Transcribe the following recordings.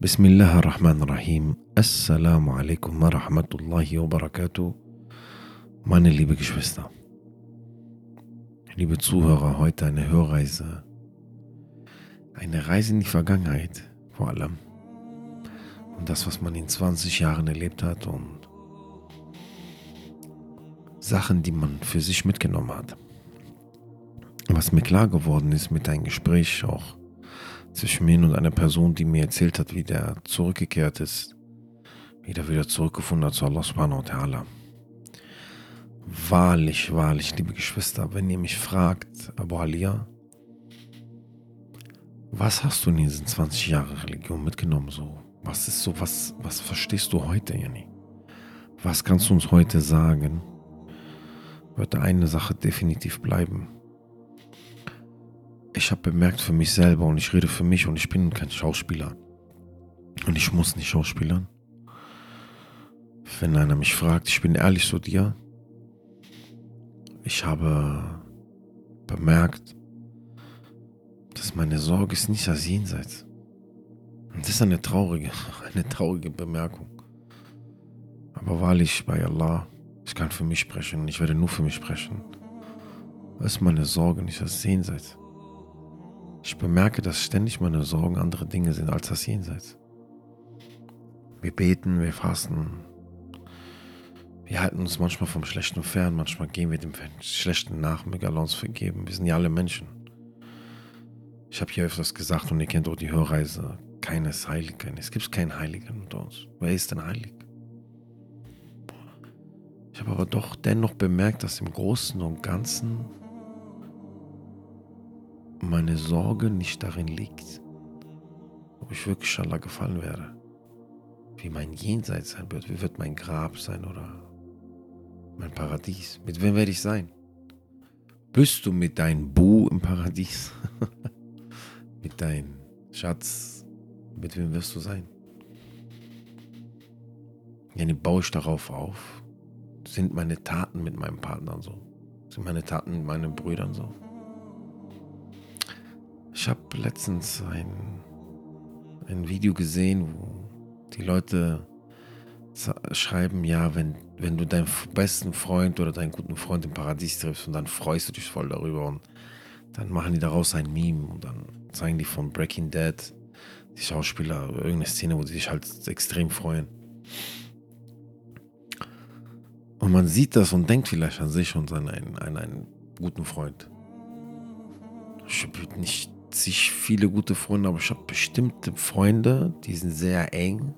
بسم الله الرحمن الرحيم Assalamu alaikum wa rahmatullahi wa barakatuh. Meine liebe Geschwister, liebe Zuhörer, heute eine Hörreise. Eine Reise in die Vergangenheit vor allem. Und das, was man in 20 Jahren erlebt hat und Sachen, die man für sich mitgenommen hat. Was mir klar geworden ist mit einem Gespräch auch zwischen mir und einer Person, die mir erzählt hat, wie der zurückgekehrt ist, wieder wieder zurückgefunden hat zu Allah subhanahu wa ta'ala. Wahrlich, wahrlich, liebe Geschwister, wenn ihr mich fragt, Abu Alia, was hast du in diesen 20 Jahren Religion mitgenommen so? Was ist so, was, was verstehst du heute, Jani? Was kannst du uns heute sagen? Wird eine Sache definitiv bleiben. Ich habe bemerkt für mich selber und ich rede für mich und ich bin kein Schauspieler. Und ich muss nicht schauspielern. Wenn einer mich fragt, ich bin ehrlich zu dir. Ich habe bemerkt, dass meine Sorge ist nicht das Jenseits. Und das ist eine traurige, eine traurige Bemerkung. Aber wahrlich bei Allah, ich kann für mich sprechen und ich werde nur für mich sprechen. ist meine Sorge nicht das Jenseits. Ich bemerke, dass ständig meine Sorgen andere Dinge sind als das Jenseits. Wir beten, wir fasten. Wir halten uns manchmal vom Schlechten fern, manchmal gehen wir dem Schlechten nach, uns vergeben. Wir sind ja alle Menschen. Ich habe hier öfters gesagt und ihr kennt auch die Hörreise. Keines Heiligen. Es gibt keinen Heiligen unter uns. Wer ist denn heilig? Ich habe aber doch dennoch bemerkt, dass im Großen und Ganzen meine Sorge nicht darin liegt, ob ich wirklich Allah gefallen werde. Wie mein Jenseits sein wird, wie wird mein Grab sein oder mein Paradies. Mit wem werde ich sein? Bist du mit deinem Bu im Paradies? mit deinem Schatz? Mit wem wirst du sein? Ja, baue ich darauf auf? Sind meine Taten mit meinem Partner so? Sind meine Taten mit meinen Brüdern so? Ich habe letztens ein, ein Video gesehen, wo die Leute schreiben, ja, wenn, wenn du deinen besten Freund oder deinen guten Freund im Paradies triffst und dann freust du dich voll darüber und dann machen die daraus ein Meme und dann zeigen die von Breaking Dead die Schauspieler irgendeine Szene, wo sie sich halt extrem freuen. Und man sieht das und denkt vielleicht an sich und an einen, an einen guten Freund. Ich habe nicht zig viele gute Freunde, aber ich habe bestimmte Freunde, die sind sehr eng.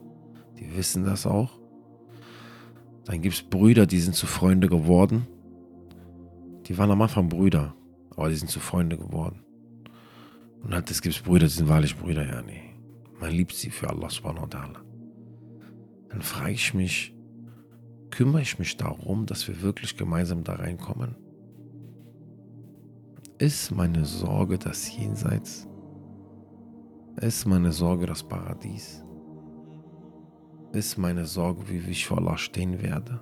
Die wissen das auch. Dann gibt es Brüder, die sind zu Freunde geworden. Die waren am Anfang Brüder, aber die sind zu Freunde geworden. Und halt, es gibt Brüder, die sind wahrlich Brüder, ja, nee. Man liebt sie für Allah subhanahu wa ta'ala. Dann frage ich mich, kümmere ich mich darum, dass wir wirklich gemeinsam da reinkommen? Ist meine Sorge das Jenseits? Ist meine Sorge das Paradies? Ist meine Sorge, wie ich vor Allah stehen werde?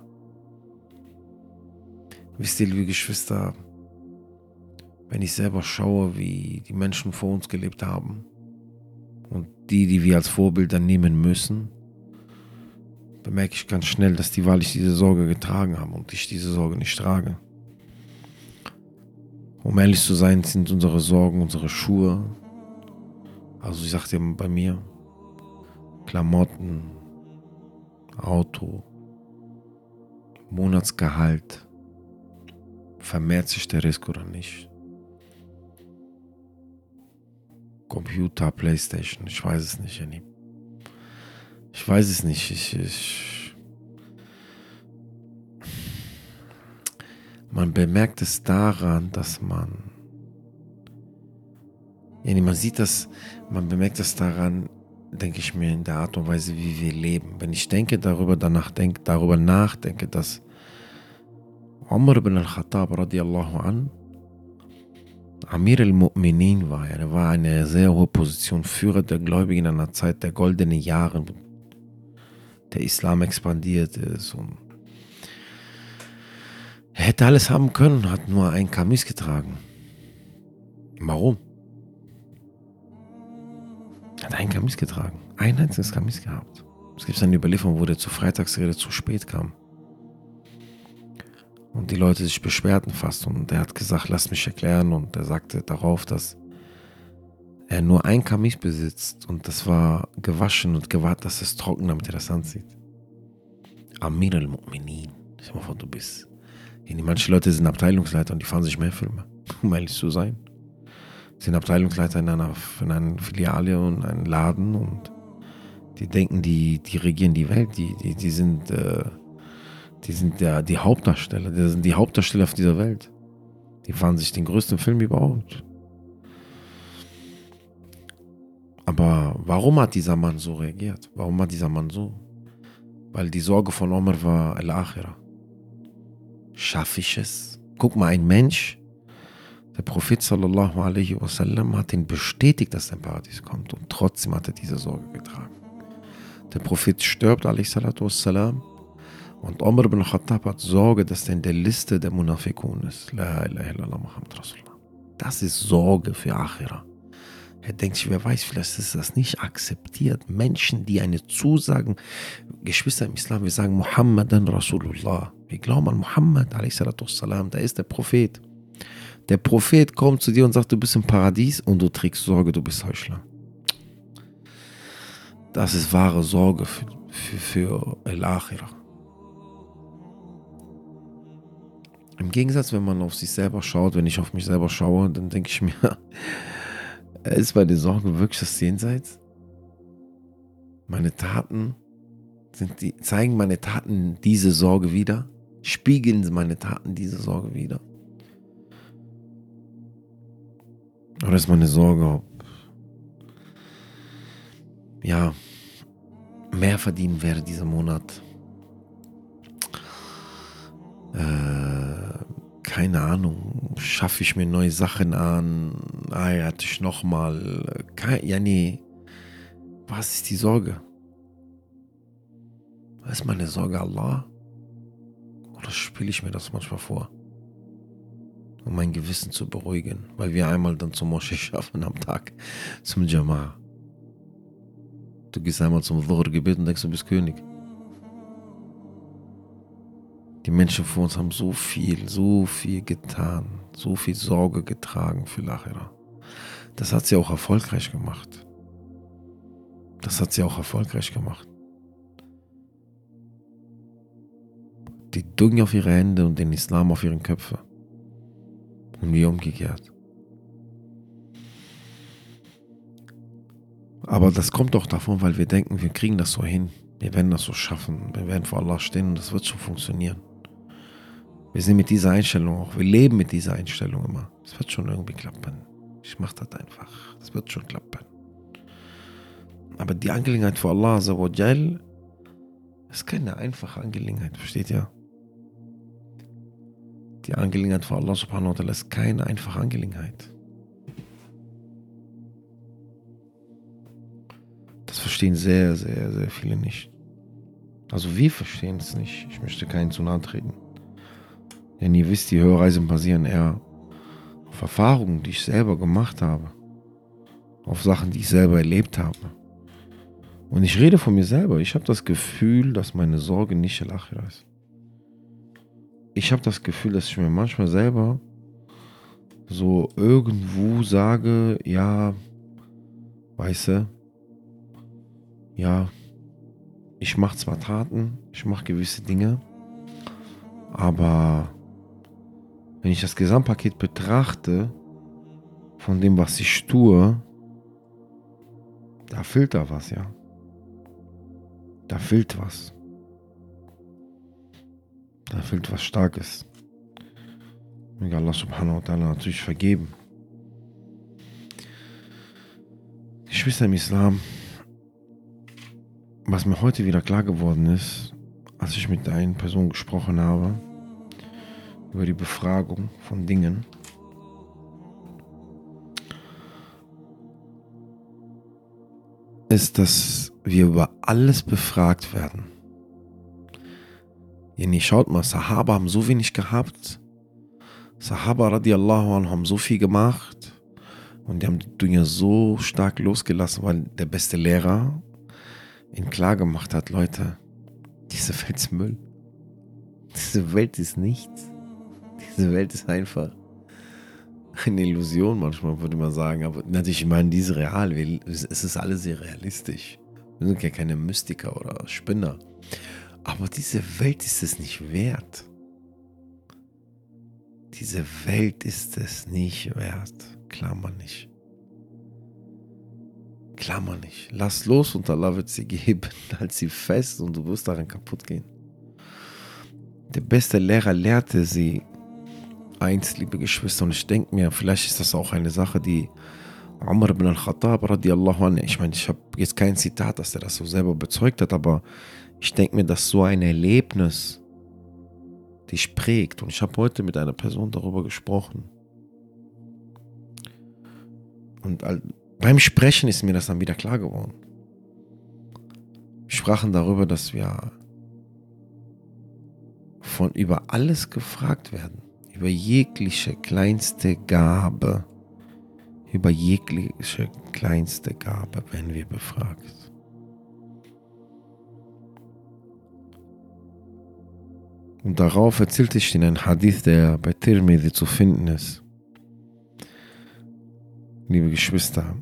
Wisst ihr, liebe Geschwister, wenn ich selber schaue, wie die Menschen vor uns gelebt haben und die, die wir als Vorbilder nehmen müssen, bemerke ich ganz schnell, dass die wahrlich diese Sorge getragen haben und ich diese Sorge nicht trage. Um ehrlich zu sein, sind unsere Sorgen unsere Schuhe. Also ich sagte bei mir, Klamotten, Auto, Monatsgehalt. Vermehrt sich der Risk oder nicht? Computer, Playstation, ich weiß es nicht, Jenny. Ich weiß es nicht. Ich, ich Man bemerkt es daran, dass man, ja, man sieht das, man bemerkt es daran, denke ich mir, in der Art und Weise, wie wir leben. Wenn ich denke darüber, danach denke, darüber nachdenke, dass Umar ibn al-Khattab radiallahu an Amir al-Mu'minin war. Er war eine sehr hohe Position, Führer der Gläubigen in einer Zeit der goldenen Jahre, der Islam expandiert ist und er hätte alles haben können, hat nur ein Kamis getragen. Warum? Er hat einen Kamis getragen. Ein einziges Kamis gehabt. Es gibt eine Überlieferung, wo der zur Freitagsrede zu spät kam. Und die Leute sich beschwerten fast. Und er hat gesagt, lass mich erklären. Und er sagte darauf, dass er nur ein Kamis besitzt. Und das war gewaschen und gewartet, dass es trocken, damit er das ansieht. Amir al-Mu'minin. Stell mal vor, du bist. Manche Leute sind Abteilungsleiter und die fahren sich mehr Filme, um ehrlich zu sein. Sind Abteilungsleiter in einer, in einer Filiale und einem Laden und die denken, die, die regieren die Welt, die, die, die sind, äh, die sind der, die Hauptdarsteller, die sind die Hauptdarsteller auf dieser Welt. Die fahren sich den größten Film überhaupt. Aber warum hat dieser Mann so reagiert? Warum hat dieser Mann so? Weil die Sorge von Omar war Al-Akhirah. Schaffe ich es? Guck mal, ein Mensch, der Prophet sallallahu alaihi wasallam hat ihn bestätigt, dass ein Paradies kommt und trotzdem hat er diese Sorge getragen. Der Prophet stirbt, wassalam, und Omar ibn Khattab hat Sorge, dass er in der Liste der Munafikun ist. La ilaha illallah Muhammad Rasulullah. Das ist Sorge für Akhira. Er denkt sich, wer weiß, vielleicht ist das nicht akzeptiert. Menschen, die eine Zusagen, Geschwister im Islam, wir sagen Muhammadan Rasulullah. Wir glauben an Muhammad, wassalam, da ist der Prophet. Der Prophet kommt zu dir und sagt, du bist im Paradies und du trägst Sorge, du bist Heuchler. Das ist wahre Sorge für, für, für El-Akhirah. Im Gegensatz, wenn man auf sich selber schaut, wenn ich auf mich selber schaue, dann denke ich mir, ist meine Sorge wirklich das Jenseits? Meine Taten, die, zeigen meine Taten diese Sorge wieder? Spiegeln meine Taten diese Sorge wieder? Oder ist meine Sorge, ob ja, mehr verdienen werde dieser Monat. Äh, keine Ahnung, schaffe ich mir neue Sachen an, heirate ich nochmal. Ja, nee. Was ist die Sorge? Was ist meine Sorge Allah? Oder spiele ich mir das manchmal vor? Um mein Gewissen zu beruhigen, weil wir einmal dann zum Moschee schaffen am Tag, zum Jama'a. Du gehst einmal zum Dhuhr-Gebet und denkst, du bist König. Die Menschen vor uns haben so viel, so viel getan, so viel Sorge getragen für Lachira. Das hat sie auch erfolgreich gemacht. Das hat sie auch erfolgreich gemacht. Die Dunya auf ihre Hände und den Islam auf ihren Köpfe. Und wie umgekehrt. Aber das kommt doch davon, weil wir denken, wir kriegen das so hin. Wir werden das so schaffen. Wir werden vor Allah stehen und das wird schon funktionieren. Wir sind mit dieser Einstellung auch. Wir leben mit dieser Einstellung immer. Es wird schon irgendwie klappen. Ich mache das einfach. Es wird schon klappen. Aber die Angelegenheit vor Allah ist keine einfache Angelegenheit, versteht ihr? Die Angelegenheit vor Allah Subhanahu wa Ta'ala ist keine einfache Angelegenheit. Das verstehen sehr, sehr, sehr viele nicht. Also wir verstehen es nicht. Ich möchte keinen zu nahe treten. Denn ihr wisst, die Hörreisen basieren eher auf Erfahrungen, die ich selber gemacht habe. Auf Sachen, die ich selber erlebt habe. Und ich rede von mir selber. Ich habe das Gefühl, dass meine Sorge nicht El ist. Ich habe das Gefühl, dass ich mir manchmal selber so irgendwo sage, ja, weißt du, ja, ich mache zwar Taten, ich mache gewisse Dinge, aber wenn ich das Gesamtpaket betrachte, von dem, was ich tue, da fehlt da was, ja. Da fehlt was. Da fehlt was Starkes. Möge Allah subhanahu wa ta'ala natürlich vergeben. Geschwister im Islam, was mir heute wieder klar geworden ist, als ich mit einer Person gesprochen habe, über die Befragung von Dingen, ist, dass wir über alles befragt werden. Jenny, schaut mal, Sahaba haben so wenig gehabt. Sahaba radiallahu anhu haben so viel gemacht. Und die haben die Dünger so stark losgelassen, weil der beste Lehrer ihnen klar gemacht hat, Leute, diese Welt ist Müll. Diese Welt ist nichts. Diese Welt ist einfach eine Illusion manchmal, würde man sagen. Aber natürlich, ich meine, diese real. Es ist alles sehr realistisch. Wir sind ja keine Mystiker oder Spinner. Aber diese Welt ist es nicht wert. Diese Welt ist es nicht wert. Klammer nicht. Klammer nicht. Lass los und Allah wird sie geben. Halt sie fest und du wirst daran kaputt gehen. Der beste Lehrer lehrte sie eins, liebe Geschwister, und ich denke mir, vielleicht ist das auch eine Sache, die Umar ibn al-Khattab radiallahu anhu, ich meine, ich habe jetzt kein Zitat, dass er das so selber bezeugt hat, aber ich denke mir, dass so ein Erlebnis dich prägt. Und ich habe heute mit einer Person darüber gesprochen. Und beim Sprechen ist mir das dann wieder klar geworden. Wir sprachen darüber, dass wir von über alles gefragt werden, über jegliche kleinste Gabe, über jegliche kleinste Gabe werden wir befragt. Und darauf erzählte ich Ihnen einen Hadith, der bei Tirmidhi zu finden ist. Liebe Geschwister,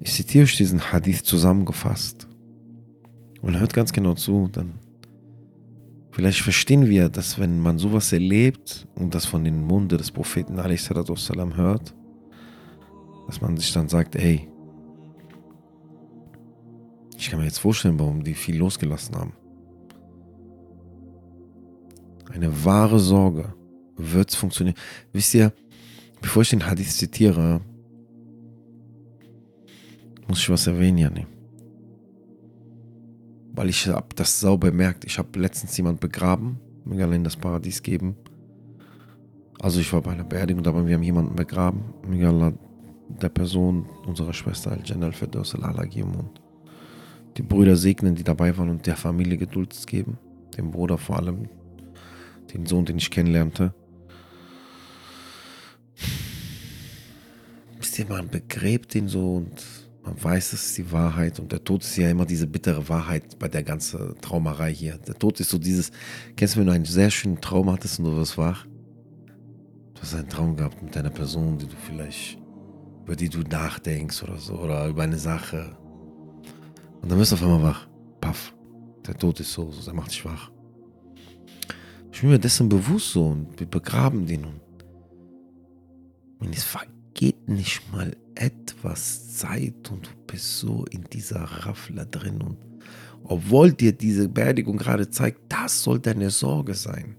ich zitiere euch diesen Hadith zusammengefasst. Und hört ganz genau zu, dann Vielleicht verstehen wir, dass wenn man sowas erlebt und das von den Munde des Propheten salam hört, dass man sich dann sagt, hey, ich kann mir jetzt vorstellen, warum die viel losgelassen haben. Eine wahre Sorge. Wird es funktionieren? Wisst ihr, bevor ich den Hadith zitiere, muss ich was erwähnen, Janine. Weil ich habe das sauber bemerkt. Ich habe letztens jemand begraben, mir in das Paradies geben. Also ich war bei einer Beerdigung, aber wir haben jemanden begraben. Mir der Person unserer Schwester Al-Jannah al-Firdaus al und die Brüder segnen, die dabei waren und der Familie Geduld geben. Dem Bruder vor allem, den Sohn, den ich kennenlernte. Wisst ihr, man begräbt ihn so und man weiß, es ist die Wahrheit und der Tod ist ja immer diese bittere Wahrheit bei der ganzen Traumerei hier. Der Tod ist so dieses, kennst du, wenn du einen sehr schönen Traum hattest und du wirst wach? Du hast einen Traum gehabt mit einer Person, die du vielleicht, über die du nachdenkst oder so, oder über eine Sache. Und dann wirst du auf einmal wach. Paff. Der Tod ist so, so er macht dich wach. Ich bin mir dessen bewusst so und wir begraben den und es vergeht nicht mal etwas Zeit und du bist so in dieser Raffler drin und obwohl dir diese Beerdigung gerade zeigt, das soll deine Sorge sein.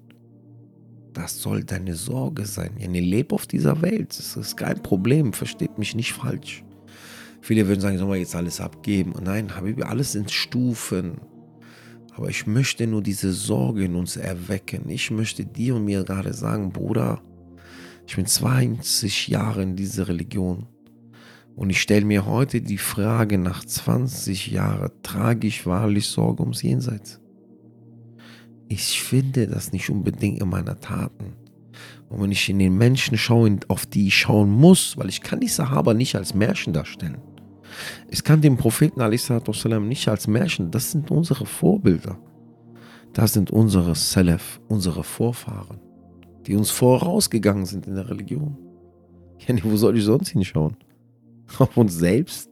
Das soll deine Sorge sein. Ja, ihr lebt auf dieser Welt. Das ist kein Problem. Versteht mich nicht falsch. Viele würden sagen, sollen wir jetzt alles abgeben? Nein, Habibi, alles in Stufen. Aber ich möchte nur diese Sorge in uns erwecken. Ich möchte dir und mir gerade sagen, Bruder, ich bin 20 Jahre in dieser Religion. Und ich stelle mir heute die Frage, nach 20 Jahren trage ich wahrlich Sorge ums Jenseits? Ich finde das nicht unbedingt in meiner Taten. Und wenn ich in den Menschen schaue, auf die ich schauen muss, weil ich kann die Sahaba nicht als Märchen darstellen. Ich kann den Propheten والسلام, nicht als Märchen, das sind unsere Vorbilder. Das sind unsere Salaf, unsere Vorfahren, die uns vorausgegangen sind in der Religion. Ja, wo soll ich sonst hinschauen? auf uns selbst?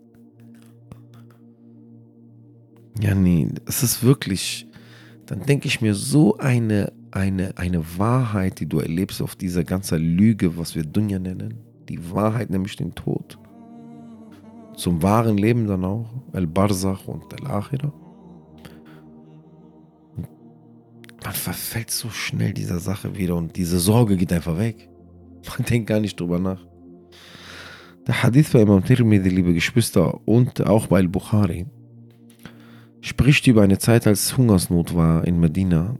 Ja, nee, es ist wirklich, dann denke ich mir, so eine, eine, eine Wahrheit, die du erlebst auf dieser ganzen Lüge, was wir Dunja nennen, die Wahrheit, nämlich den Tod. Zum wahren Leben dann auch, El-Barzach und El-Akhira. Man verfällt so schnell dieser Sache wieder und diese Sorge geht einfach weg. Man denkt gar nicht drüber nach. Der Hadith bei Imam Tirmidhi, liebe Geschwister, und auch bei Al-Bukhari, spricht über eine Zeit, als Hungersnot war in Medina.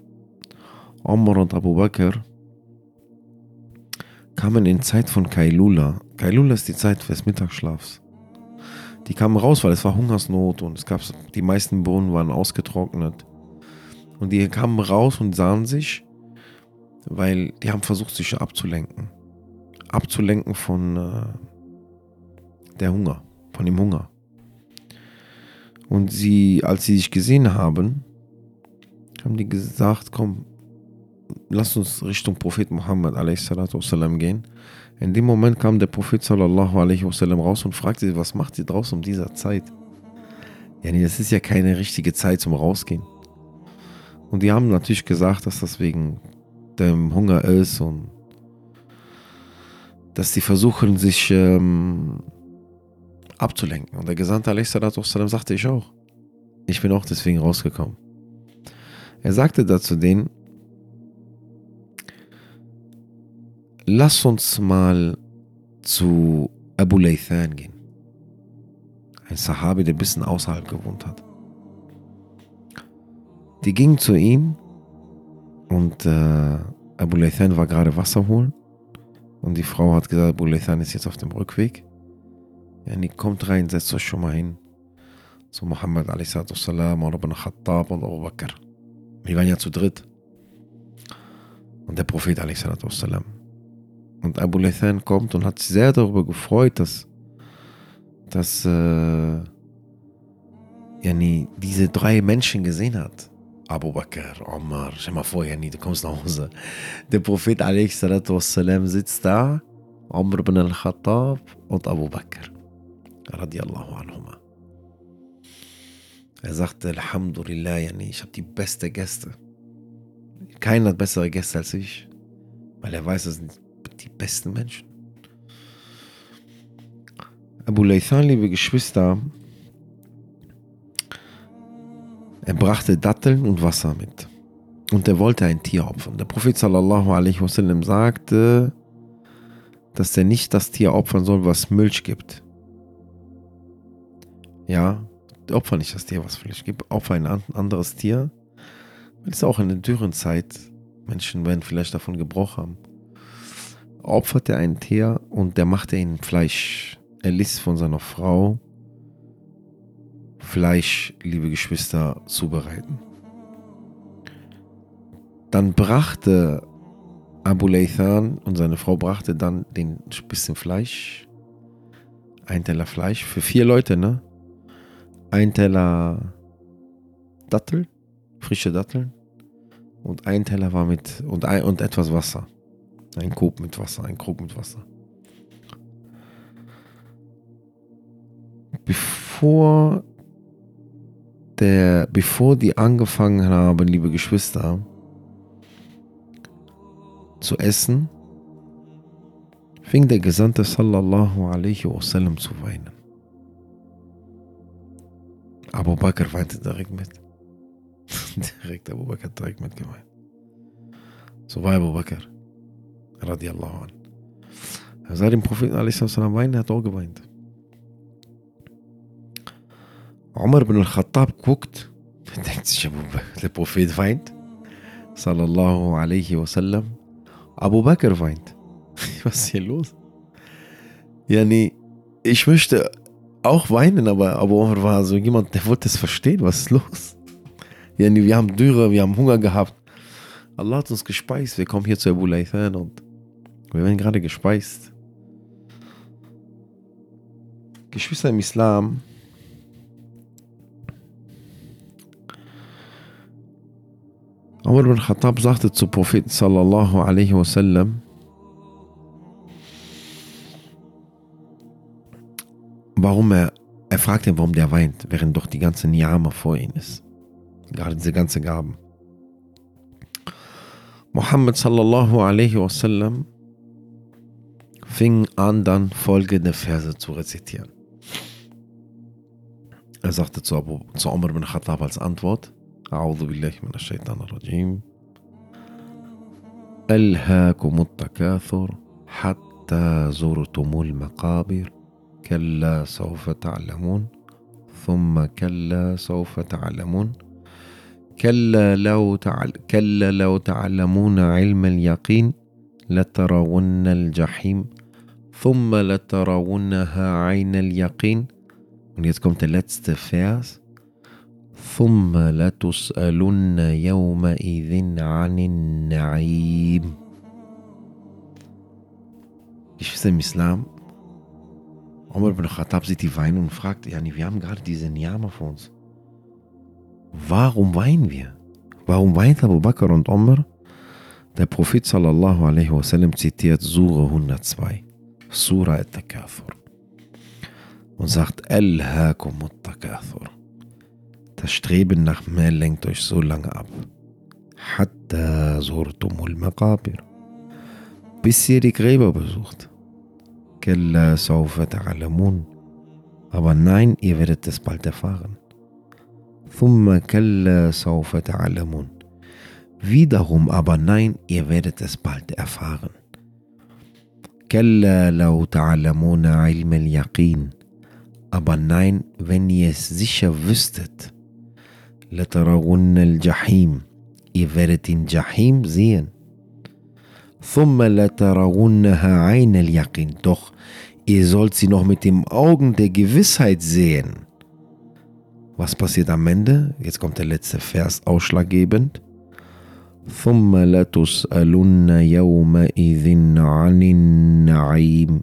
Omar und Abu Bakr kamen in Zeit von Kailula. Kailula ist die Zeit des Mittagsschlafs. Die kamen raus, weil es war Hungersnot und es gab die meisten Brunnen waren ausgetrocknet. Und die kamen raus und sahen sich, weil die haben versucht, sich abzulenken. abzulenken von äh, der Hunger, von dem Hunger. Und sie, als sie sich gesehen haben, haben die gesagt, komm, lass uns Richtung Prophet Muhammad wasallam, gehen. In dem Moment kam der Prophet sallallahu alaihi wasallam raus und fragte sie, was macht ihr draußen um dieser Zeit? Ja, nee, das ist ja keine richtige Zeit zum Rausgehen. Und die haben natürlich gesagt, dass das wegen dem Hunger ist und dass sie versuchen, sich ähm, abzulenken. Und der Gesandte a.s.w. sagte ich auch. Ich bin auch deswegen rausgekommen. Er sagte dazu denen, lass uns mal zu Abu Laythan gehen. Ein Sahabi, der ein bisschen außerhalb gewohnt hat. Die gingen zu ihm und äh, Abu Laythan war gerade Wasser holen. Und die Frau hat gesagt, Abu Laythan ist jetzt auf dem Rückweg. Die kommt rein, setzt euch schon mal hin. Zu Muhammad a.s. und Ibn Khattab und Abu Bakr. Wir waren ja zu dritt. Und der Prophet a.s. Und Abu Laythan kommt und hat sich sehr darüber gefreut, dass, dass äh, yani, diese drei Menschen gesehen hat. Abu Bakr, Omar, stell mal vor, yani, du kommst nach Hause. Der Prophet a.s. sitzt da, Omar ibn al-Khattab und Abu Bakr. Radiallahu anhuma. Er sagte, Alhamdulillah, yani, ich habe die beste Gäste. Keiner hat bessere Gäste als ich, weil er weiß, das sind die besten Menschen. Abu Laythan, liebe Geschwister, er brachte Datteln und Wasser mit. Und er wollte ein Tier opfern. Der Prophet sallallahu alaihi wasallam sagte, dass er nicht das Tier opfern soll, was Milch gibt. Ja, opfer nicht das Tier, was Milch gibt. Opfer ein anderes Tier. Weil es auch in der dürren Zeit Menschen werden vielleicht davon Gebrauch haben opfert er ein Tier und der macht er in Fleisch. Er ließ von seiner Frau Fleisch, liebe Geschwister, zubereiten. Dann brachte Abu Laythan und seine Frau brachte dann den bisschen Fleisch, ein Teller Fleisch für vier Leute, ne? Ein Teller Dattel, frische Datteln und ein Teller war mit und, ein, und etwas Wasser. Ein Krug mit Wasser, ein Krug mit Wasser. Bevor der, bevor die angefangen haben, liebe Geschwister, zu essen, fing der Gesandte sallallahu alaihi wasallam zu weinen. Abu Bakr weinte direkt mit. direkt Abu Bakr direkt mit geweint. So war Abu Bakr radiallahu an. Er sah den Propheten a.s. weinen, er hat auch geweint. Umar ibn al-Khattab guckt, denkt sich, der Prophet weint, sallallahu alaihi wasallam. Abu Bakr weint. Was ist hier los? Ja, nee, ich möchte auch weinen, aber Abu Umar war so jemand, der wollte es verstehen, was ist los? Ja, wir haben Dürre, wir haben Hunger gehabt. Allah hat uns gespeist, wir kommen hier zu Abu Laythan und wir werden gerade gespeist. Geschwister im Islam, Umar bin Khattab sagte zu Propheten sallallahu alaihi wasallam, warum er, er fragt ihn, warum der weint, während doch die ganze Niyama vor ihm ist. Gerade diese ganze Gaben. Muhammad sallallahu alaihi wasallam fing an, dann folgende Verse zu rezitieren. Er sagte zu, Abu, zu Umar bin Khattab als Antwort, أعوذ بالله من الشيطان الرجيم ألهاكم التكاثر حتى زرتم المقابر كلا سوف تعلمون ثم كلا سوف تعلمون. كلا لو تعل كلا لو تعلمون علم اليقين لترون الجحيم ثم لترونها عين اليقين. Und jetzt kommt der letzte Vers ثم لتسألن يومئذ عن النعيم. Geschwister im Islam, Omar ibn Khattab sieht die weinen und fragt, Yani, wir haben gerade diese Niyama vor uns. Warum weinen wir? Warum weint Abu Bakr und Omar? Der Prophet sallallahu alaihi wasallam zitiert Sura 102, Sura al-Takathur und sagt, Al-Hakum takathur Das Streben nach mehr lenkt euch so lange ab. Hatta zurtumul maqabir. Bis ihr die Gräber besucht. Kalla sawfa ta'alamun. Aber nein, ihr werdet es bald erfahren. Thumma kalla sawfa ta'alamun. Wiederum aber nein, ihr werdet es bald erfahren. كلا لو تعلمون علم اليقين aber nein, wenn ihr es sicher wüsstet, لترون الجحيم ihr werdet den Jahim sehen. ثم لترونها عين اليقين doch ihr sollt sie noch mit dem Augen der Gewissheit sehen. Was passiert am Ende? Jetzt kommt der letzte Vers ausschlaggebend. ثم لتسألن يومئذ عن النعيم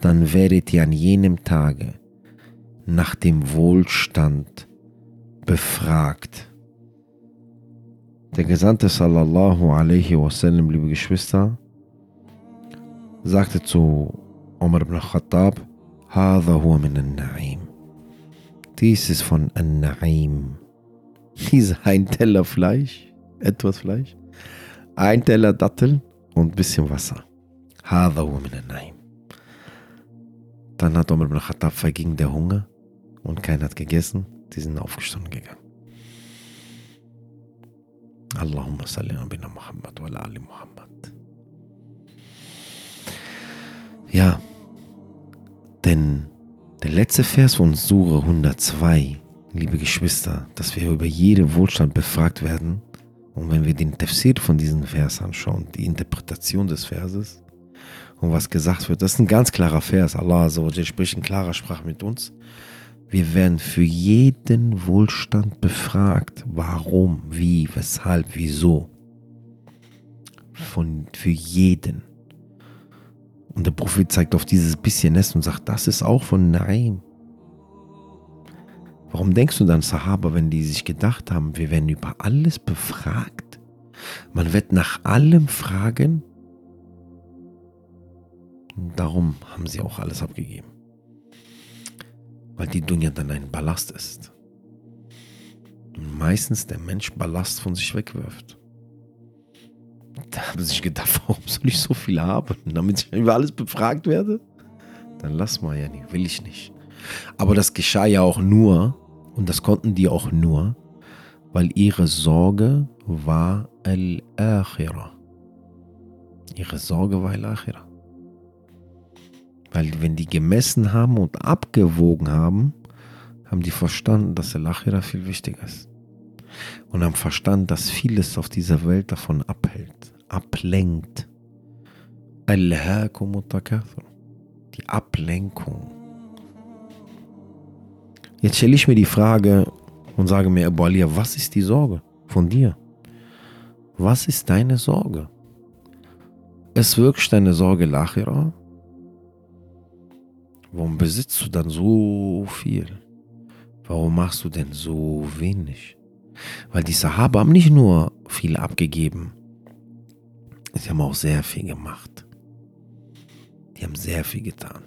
dann werdet ihr an jenem Tage nach dem Wohlstand befragt. Der Gesandte sallallahu alaihi wasallam, liebe Geschwister, sagte zu Umar ibn Khattab, هذا هو من النعيم. Dies ist von An-Na'im. Dies ein Teller Fleisch, etwas Fleisch, ein Teller Datteln und ein bisschen Wasser. هذا هو من النعيم. Dann hat Umar ibn Khattab verging der Hunger und keiner hat gegessen. Die sind aufgestanden gegangen. Allahumma salli ala Muhammad wa ali Muhammad. Ja, denn der letzte Vers von Sure 102, liebe Geschwister, dass wir über jeden Wohlstand befragt werden. Und wenn wir den Tafsir von diesem Vers anschauen, die Interpretation des Verses, und was gesagt wird. Das ist ein ganz klarer Vers. Allah so, spricht in klarer Sprache mit uns. Wir werden für jeden Wohlstand befragt. Warum, wie, weshalb, wieso. Von, für jeden. Und der Prophet zeigt auf dieses bisschen Nest und sagt, das ist auch von Naim. Warum denkst du dann, Sahaba, wenn die sich gedacht haben, wir werden über alles befragt? Man wird nach allem fragen, Darum haben sie auch alles abgegeben. Weil die Dunja dann ein Ballast ist. Und meistens der Mensch Ballast von sich wegwirft. Da haben sie sich gedacht, warum soll ich so viel haben? Damit ich über alles befragt werde? Dann lass mal, ja nicht, will ich nicht. Aber das geschah ja auch nur, und das konnten die auch nur, weil ihre Sorge war Al-Akhirah. Ihre Sorge war Al-Akhirah. Weil wenn die gemessen haben und abgewogen haben, haben die verstanden, dass der Lachira viel wichtiger ist. Und haben verstanden, dass vieles auf dieser Welt davon abhält, ablenkt. Die Ablenkung. Jetzt stelle ich mir die Frage und sage mir, Abu Alia, was ist die Sorge von dir? Was ist deine Sorge? Ist wirklich deine Sorge Lachira? Warum besitzt du dann so viel? Warum machst du denn so wenig? Weil die Sahaba haben nicht nur viel abgegeben, sie haben auch sehr viel gemacht. Die haben sehr viel getan.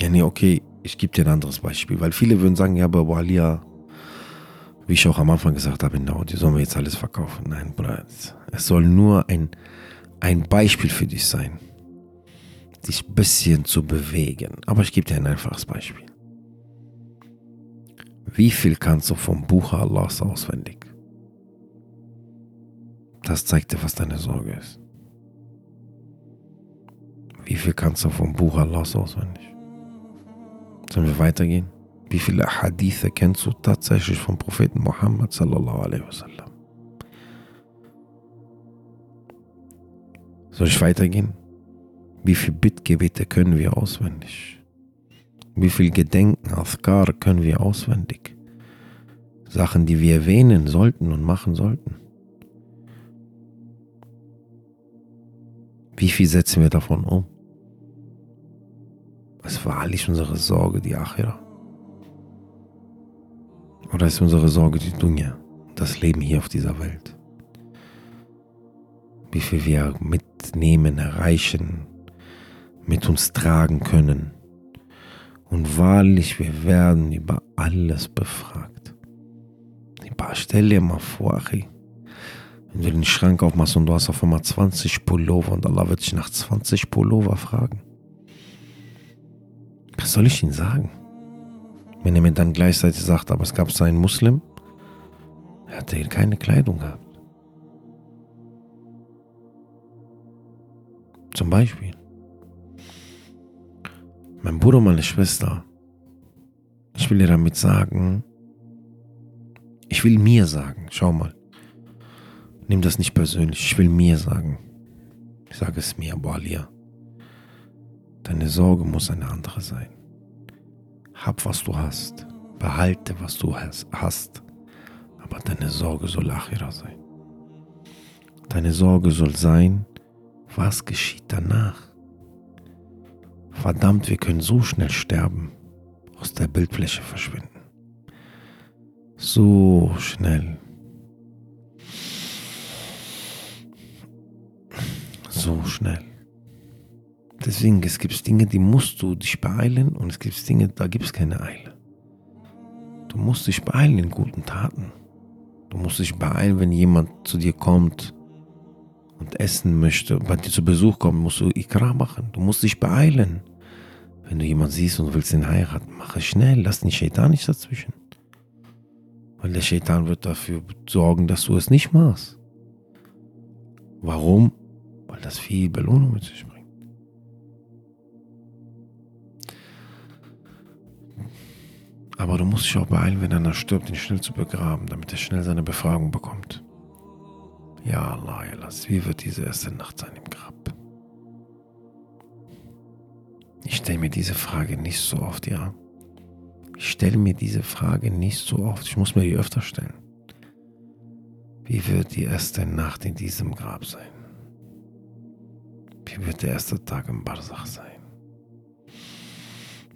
Ja, nee, okay, ich gebe dir ein anderes Beispiel, weil viele würden sagen, ja, aber Walia, wie ich auch am Anfang gesagt habe, genau, die sollen wir jetzt alles verkaufen. Nein, Bruder, es soll nur ein, ein Beispiel für dich sein dich ein bisschen zu bewegen. Aber ich gebe dir ein einfaches Beispiel. Wie viel kannst du vom Buch Allahs auswendig? Das zeigt dir, was deine Sorge ist. Wie viel kannst du vom Buch Allahs auswendig? Sollen wir weitergehen? Wie viele Hadithe kennst du tatsächlich vom Propheten Muhammad sallallahu alaihi wasallam? Soll ich weitergehen? Wie viel Bittgebete können wir auswendig? Wie viel Gedenken, Afkar können wir auswendig? Sachen, die wir erwähnen sollten und machen sollten. Wie viel setzen wir davon um? Ist wahrlich unsere Sorge die Achira? Oder ist unsere Sorge die Dunya, das Leben hier auf dieser Welt? Wie viel wir mitnehmen, erreichen, mit uns tragen können. Und wahrlich, wir werden über alles befragt. Stell dir mal vor, Achi, wenn du den Schrank aufmachst und du hast auf einmal 20 Pullover und Allah wird dich nach 20 Pullover fragen. Was soll ich ihm sagen? Wenn er mir dann gleichzeitig sagt, aber es gab seinen Muslim, er hatte keine Kleidung gehabt. Zum Beispiel. Mein Bruder und meine Schwester. Ich will dir damit sagen, ich will mir sagen, schau mal. Nimm das nicht persönlich, ich will mir sagen. Ich sage es mir, Boalia. Deine Sorge muss eine andere sein. Hab, was du hast. Behalte, was du hast. Aber deine Sorge soll Achira sein. Deine Sorge soll sein, was geschieht danach. Verdammt, wir können so schnell sterben, aus der Bildfläche verschwinden. So schnell. So schnell. Deswegen, es gibt Dinge, die musst du dich beeilen und es gibt Dinge, da gibt es keine Eile. Du musst dich beeilen in guten Taten. Du musst dich beeilen, wenn jemand zu dir kommt und essen möchte, bei dir zu Besuch kommt, musst du Ikra machen. Du musst dich beeilen. Wenn du jemanden siehst und willst ihn heiraten, mach es schnell, lass den Shaitan nicht dazwischen. Weil der Shaitan wird dafür sorgen, dass du es nicht machst. Warum? Weil das viel Belohnung mit sich bringt. Aber du musst dich auch beeilen, wenn einer stirbt, ihn schnell zu begraben, damit er schnell seine Befragung bekommt. Ja, Allah, lass, wie wird diese erste Nacht sein im Grab? Ich stelle mir diese Frage nicht so oft, ja. Ich stelle mir diese Frage nicht so oft. Ich muss mir die öfter stellen. Wie wird die erste Nacht in diesem Grab sein? Wie wird der erste Tag im Barsach sein?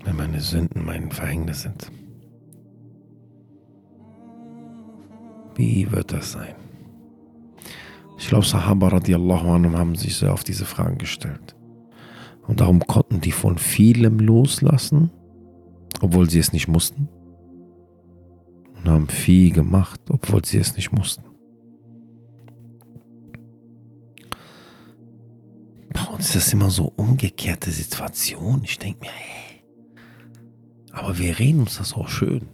Wenn meine Sünden mein Verhängnis sind. Wie wird das sein? Ich glaube, Sahaba radiallahu anhum haben sich sehr auf diese Fragen gestellt. Und darum konnten die von vielem loslassen, obwohl sie es nicht mussten. Und haben viel gemacht, obwohl sie es nicht mussten. Bei uns ist das immer so umgekehrte Situation. Ich denke mir, hey, aber wir reden uns das auch schön.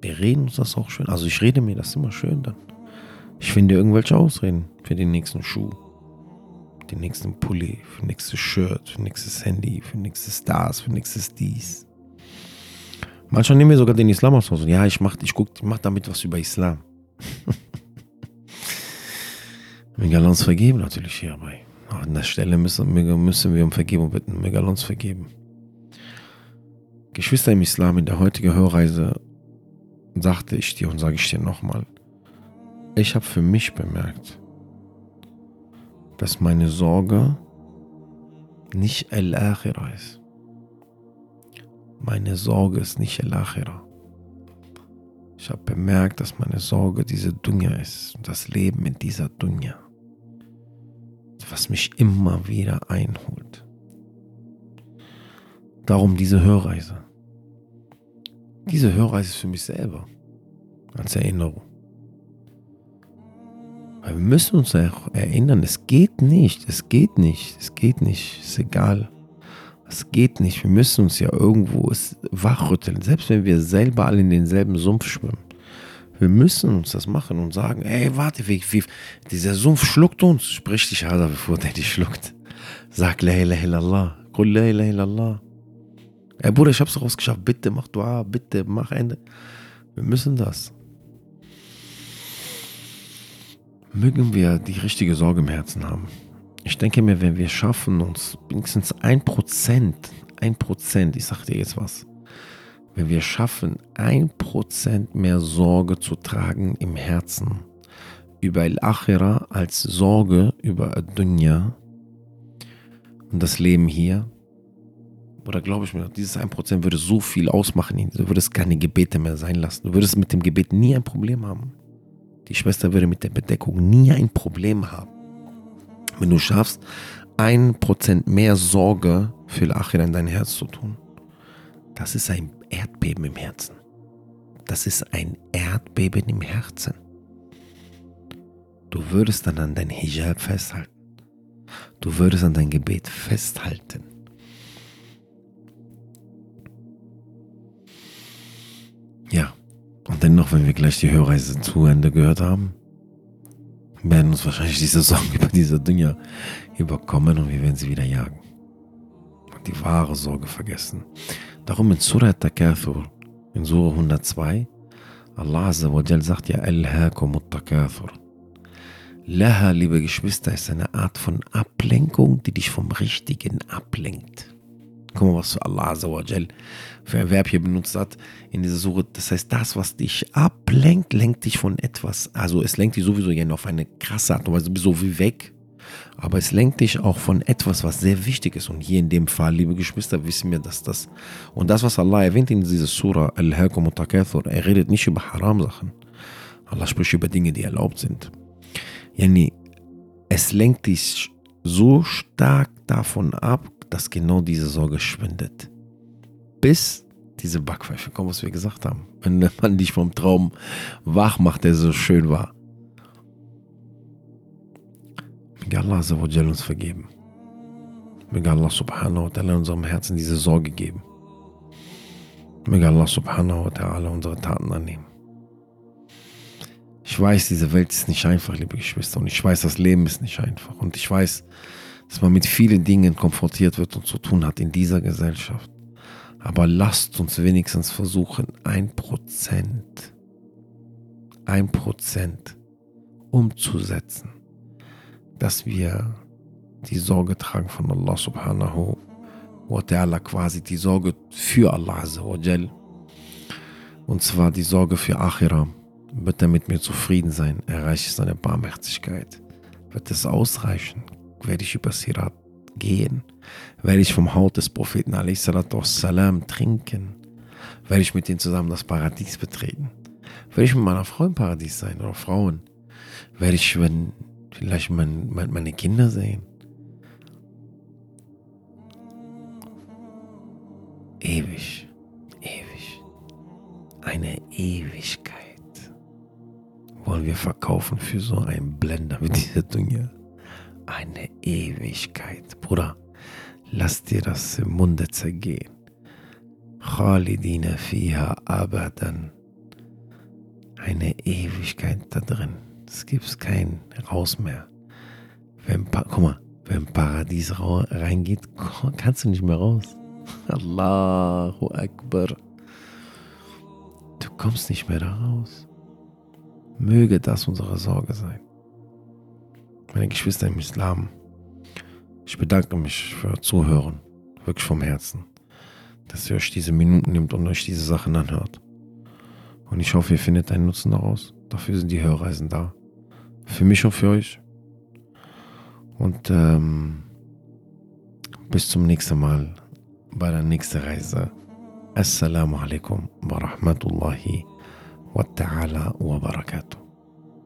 Wir reden uns das auch schön. Also ich rede mir das immer schön dann. Ich finde irgendwelche Ausreden für den nächsten Schuh, den nächsten Pulli, für nächstes Shirt, für nächstes Handy, für nächstes das, für nächstes dies. Manchmal nehmen wir sogar den Islam aus. Ja, ich mach, ich guck, ich mach damit was über Islam. Megalons vergeben natürlich hierbei. An der Stelle müssen, müssen wir um Vergebung bitten. Megalons vergeben. Geschwister im Islam, in der heutigen Hörreise sagte ich dir und sage ich dir nochmal, ich habe für mich bemerkt, dass meine Sorge nicht Al-Akhira ist. Meine Sorge ist nicht Al-Akhira. Ich habe bemerkt, dass meine Sorge diese Dunya ist, das Leben in dieser Dunya, was mich immer wieder einholt. Darum diese Hörreise. Diese Hörreise ist für mich selber als Erinnerung. Weil wir müssen uns erinnern, es geht nicht, es geht nicht, es geht nicht, ist egal. Es geht nicht, wir müssen uns ja irgendwo wachrütteln, selbst wenn wir selber alle in denselben Sumpf schwimmen. Wir müssen uns das machen und sagen, ey, warte, wie, wie, dieser Sumpf schluckt uns. Sprich dich Hada, bevor der dich schluckt. Sag La ilaha illallah. Qul La ilaha illallah. Ey, Bruder, ich hab's rausgeschafft. Bitte mach Dua, bitte mach Ende. Wir müssen das. Mögen wir die richtige Sorge im Herzen haben. Ich denke mir, wenn wir schaffen, uns wenigstens ein Prozent, ein Prozent, ich sag dir jetzt was, wenn wir schaffen, ein Prozent mehr Sorge zu tragen im Herzen über Al-Akhira als Sorge über Ad-Dunya, und das Leben hier, oder glaube ich mir, dieses 1% würde so viel ausmachen, du würdest keine Gebete mehr sein lassen. Du würdest mit dem Gebet nie ein Problem haben. Die Schwester würde mit der Bedeckung nie ein Problem haben. Wenn du schaffst, ein Prozent mehr Sorge für Achira in dein Herz zu tun, das ist ein Erdbeben im Herzen. Das ist ein Erdbeben im Herzen. Du würdest dann an dein Hijab festhalten. Du würdest an dein Gebet festhalten. Ja, und dennoch, wenn wir gleich die Hörreise zu Ende gehört haben, werden uns wahrscheinlich diese Sorgen über diese Dinge überkommen und wir werden sie wieder jagen. Und die wahre Sorge vergessen. Darum in Surah Takathur, in Surah 102, Allah Azza wa Jal sagt ja, Alhaakum Takathur. Laha, liebe Geschwister, ist eine Art von Ablenkung, die dich vom Richtigen ablenkt. Guck mal, was Allah Azawajal für ein Verb hier benutzt hat in dieser Suche. Das heißt, das, was dich ablenkt, lenkt dich von etwas. Also es lenkt dich sowieso ja auf eine krasse Art und Weise, so wie weg. Aber es lenkt dich auch von etwas, was sehr wichtig ist. Und hier in dem Fall, liebe Geschwister, wissen wir, dass das. Und das, was Allah erwähnt in dieser Surah, Al-Hakum Takathur, er redet nicht über Haram-Sachen. Allah spricht über Dinge, die erlaubt sind. Yani, es lenkt dich so stark davon ab, dass genau diese Sorge schwindet. Bis diese Backpfeife kommt, was wir gesagt haben. Wenn man dich vom Traum wach macht, der so schön war. Möge Allah uns vergeben. Möge Allah subhanahu wa ta'ala unserem Herzen diese Sorge geben. Möge Allah subhanahu wa ta'ala unsere Taten annehmen. Ich weiß, diese Welt ist nicht einfach, liebe Geschwister. Und ich weiß, das Leben ist nicht einfach. Und ich weiß, dass man mit vielen Dingen konfrontiert wird und zu tun hat in dieser Gesellschaft. Aber lasst uns wenigstens versuchen, ein Prozent, ein Prozent umzusetzen, dass wir die Sorge tragen von Allah subhanahu wa ta'ala, quasi die Sorge für Allah azawajal. Und zwar die Sorge für Akhira. Wird er mit mir zufrieden sein? Erreiche ich seine Barmherzigkeit? Wird es ausreichen? Werde ich über Sirat gehen, werde ich vom Haut des Propheten salam trinken, werde ich mit ihm zusammen das Paradies betreten, werde ich mit meiner Frau im Paradies sein oder Frauen, werde ich wenn, vielleicht mein, mein, meine Kinder sehen. Ewig, ewig, eine Ewigkeit wollen wir verkaufen für so einen Blender wie diese Dunja eine Ewigkeit. Bruder, lass dir das im Munde zergehen. Khalidina fiha abadan. Eine Ewigkeit da drin. Es gibt kein Raus mehr. Wenn, guck mal, wenn Paradies reingeht, kannst du nicht mehr raus. Allahu Akbar. Du kommst nicht mehr da raus. Möge das unsere Sorge sein meine Geschwister im Islam, ich bedanke mich für Zuhören, wirklich vom Herzen, dass ihr euch diese Minuten nimmt und euch diese Sachen anhört. Und ich hoffe, ihr findet einen Nutzen daraus. Dafür sind die Hörreisen da. Für mich und für euch. Und ähm, bis zum nächsten Mal bei der nächsten Reise. Assalamu alaikum wa rahmatullahi wa ta'ala wa barakatuh.